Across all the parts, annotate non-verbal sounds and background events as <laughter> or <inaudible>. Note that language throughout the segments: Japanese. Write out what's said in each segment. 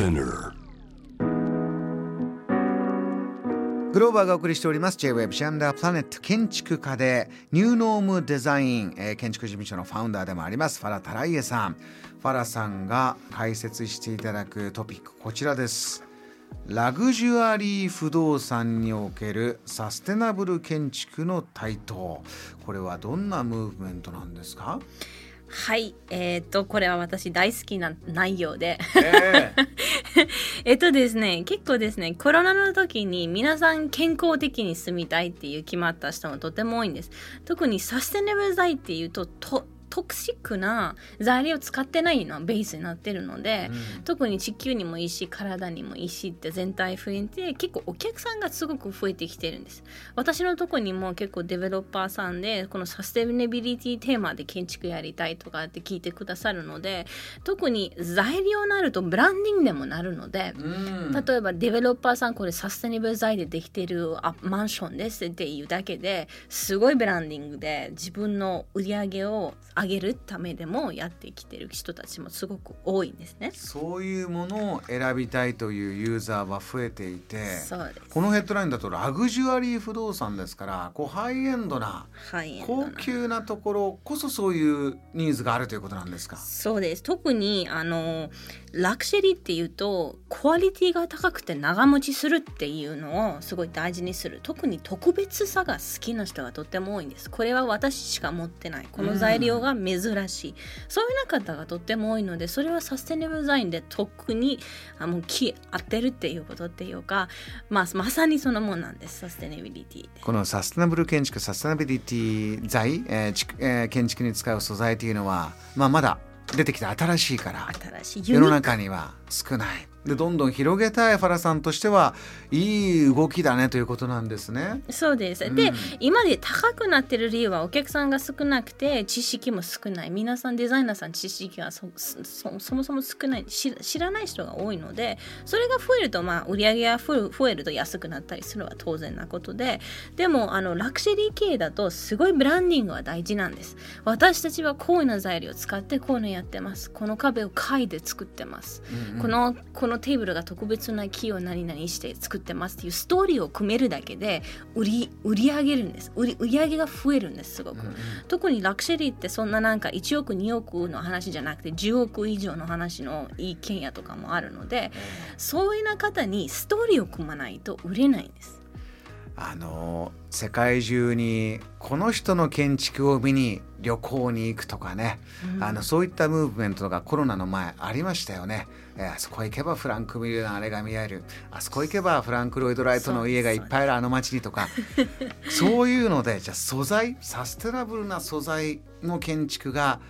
Spinner. グローバーがお送りしております。J-Web シャンダープラネット建築家でニューノームデザイン、えー建築事務所のファウンダーでもあります。ファラ・タライエさん。ファラさんが解説していただくトピックこちらです。ラグジュアリー不動産におけるサステナブル建築の台頭。これはどんなムーブメントなんですか、はい、えっ、と、これは私大好きな内容で。え <laughs> <laughs> えっとですね、結構ですね、コロナの時に皆さん健康的に住みたいっていう決まった人もとても多いんです。特にサステナブル材っていうと、とトクシックな材料を使ってないのがベースになってるので、特に地球にもいいし体にもいいしって全体増えて結構お客さんがすごく増えてきてるんです。私のとこにも結構デベロッパーさんでこのサステナビリティテーマで建築やりたいとかって聞いてくださるので特に材料になるとブランディングでもなるので、うん。例えばデベロッパーさんこれサステナブル材でできてるあマンションですっていうだけですごいブランディングで自分の売り上げを上げるためでもやってきてる人たちもすごく多いんですね。そういうものを選びたいというユーザーは増えていて。このヘッドラインだとラグジュアリー不動産ですからこうハイエンドなはい。高級なところこそそういうニーズがあるということなんですか？そうです特にあのラクシェリーっていうとクオリティが高くて長持ちするっていうのをすごい大事にする特に特別さが好きな人がとっても多いんですこれは私しか持ってないこの材料が珍しい、そういう方がとっても多いのでそれはサステナブルデザインで特にあもう気合ってるっていうことっていうか、まあ、まさにそのものなんです。サステナビリティで。このサステナブル建築サステナビリティ材、えーえー建築に使う素材というのは、まあ、まだ出てきて新しいから新しい。ユ世の中には少ないでどんどん広げたいファラさんとしてはいい動きだねということなんですね。そうです。うんで、今で高くなってる理由はお客さんが少なくて知識も少ない。皆さんデザイナーさん知識がそもそも少ない知知らない人が多いので、それが増えると、まあ、売り上げが増えると安くなったりするのは当然なことで、でもあのラクシェリー系だとすごいブランディングは大事なんです。私たちはこういうの材料を使ってこういうのやってます。この壁を貝で作ってます。このこのテーブルが特別な木を何々して作ってますっていうストーリーを組めるだけで売り売り上げるんです。売り売り上げが増えるんですすごく、特にラクシェリーってそんななんか1億2億の話じゃなくて10億以上の話のいい県やとかもあるのでそういうな方にストーリーを組まないと売れないんですあの世界中にこの人の建築を見に旅行に行くとかね、あのそういったムーブメントがコロナの前ありましたよね。えーあそこ行けばフランク・ミルのあれが見える。あそこ行けばフランク・ロイド・ライトの家がいっぱいあるあの街にとか。<laughs> そういうのでじゃあ素材サステナブルな素材の建築が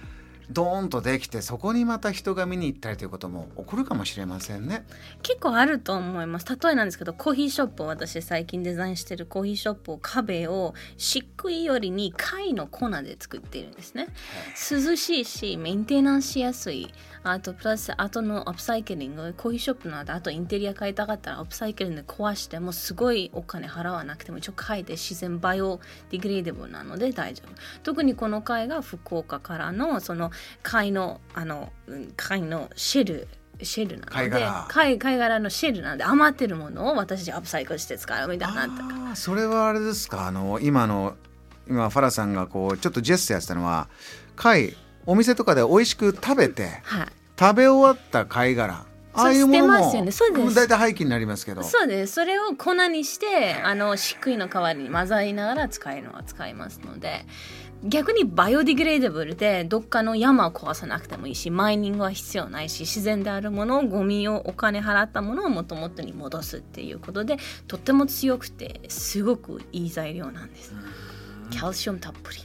ドーンとできてそこにまた人が見に行ったりということも起こるかもしれませんね。結構あると思います。例えなんですけどコーヒーショップを私最近デザインしてるコーヒーショップを壁を漆喰よりに貝の粉で作っているんですね。涼しいしメンテナンスしやすいあとプラス後の upcycling コーヒーショップの後あとインテリア変えたかったら upcycling で壊してもすごいお金払わなくても一応貝で自然 biodegradable なので大丈夫。特にこの貝が福岡からのその貝のあのうん貝のシェルシェルなので貝殻。貝貝殻のシェルなんで余ってるものを私たちアップサイクルして使うみたいなそれはあれですか？あの今の今ファラさんがこうちょっとジェスチャーやってたのは貝お店とかで美味しく食べてはい。食べ終わった貝殻ああいうものもね。そうです。大体廃棄になりますけど。そうです。それを粉にしてあの漆喰の代わりに混ざりながら使えるのは使いますので逆に biodegradable でどっかの山を壊さなくてもいいしマイニングは必要ないし自然であるものをゴミをお金払ったものをもともとに戻すっていうことでとっても強くてすごくいい材料なんです。 calcium たっぷり。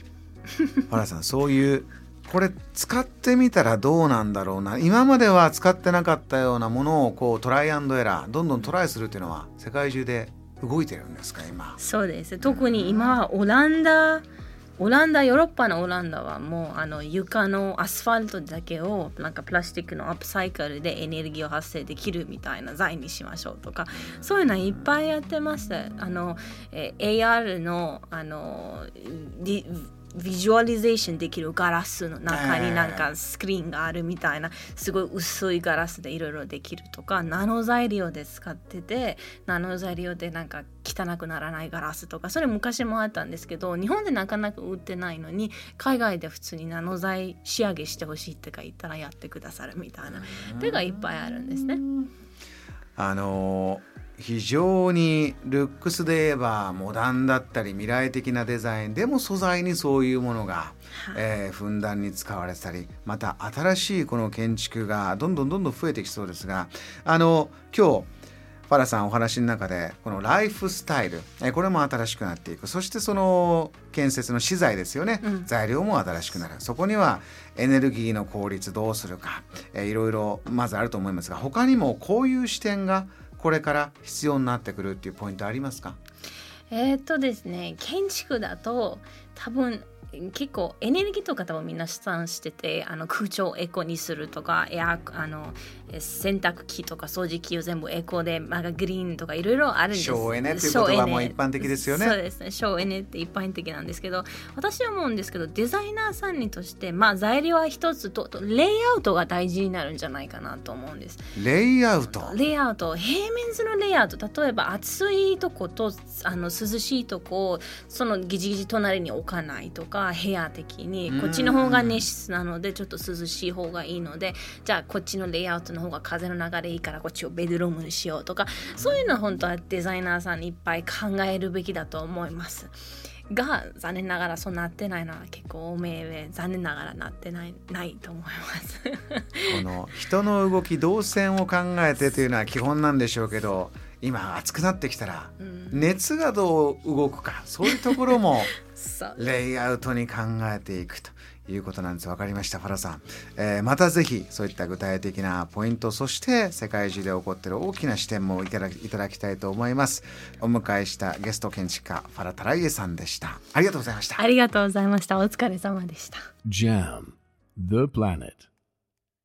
ファラさんそういうこれ使ってみたらどうなんだろうな。今までは使ってなかったようなものをこうトライアンドエラー。どんどんトライするっていうのは世界中で動いてるんですか今？そうです。特に今はオランダオランダヨーロッパのオランダはもうあの床のアスファルトだけをなんかプラスチックのアップサイクルでエネルギーを発生できるみたいな材にしましょうとか。そういうのいっぱいやってます。あの、え AR のあの visualization できるガラスの中になんかスクリーンがあるみたいなすごい薄いガラスでいろいろできるとかナノ材料で使っててナノ材料でなんか汚くならないガラスとかそれ昔もあったんですけど日本でなかなか売ってないのに海外で普通にナノ材仕上げしてほしいってか言ったらやってくださるみたいな手がいっぱいあるんですね。あの非常にルックスで言えばモダンだったり未来的なデザインでも素材にそういうものが、えー、ふんだんに使われてたりまた新しいこの建築がどんどんどんどん増えてきそうですがあの今日ファラさんお話の中でこのライフスタイルえこれも新しくなっていく。そしてその建設の資材ですよね、うん、材料も新しくなる。そこにはエネルギーの効率どうするかえいろいろまずあると思いますが他にもこういう視点がこれから必要になってくるっていうポイントありますか？えー、っとですね建築だと多分結構エネルギーとか多分みんな試算しててあの空調をエコにするとかエアあの洗濯機とか掃除機を全部エコで、まあ、グリーンとかいろいろあるんです。省エネっていうことがもう一般的ですよね。そうですね。省エネって一般的なんですけど私は思うんですけどデザイナーさんにとしてまあ材料は一つとレイアウトが大事になるんじゃないかなと思うんです。レイアウト？レイアウト。平面図のレイアウト。例えば暑いとことあの涼しいとこをそのギジギジ隣に置かないとか部屋的にこっちの方が熱室なのでちょっと涼しい方がいいのでじゃあこっちのレイアウトの方が風の流れいいからこっちをベッドルームにしようとかそういうのは本当はデザイナーさんにいっぱい考えるべきだと思います。が残念ながらそうなってないのは結構多めで残念ながらなってないないと思います。この人の動き動線を考えてというのは基本なんでしょうけど今暑くなってきたら、熱がどう動くかそういうところもレイアウトに考えていくということなんです。分かりましたファラさん、えー、またぜひそういった具体的なポイントそして世界中で起こっている大きな視点もいただきいただきたいと思います。お迎えしたゲスト建築家ファラタライエさんでした。ありがとうございました。ありがとうございました。お疲れ様でした。JAM The Planet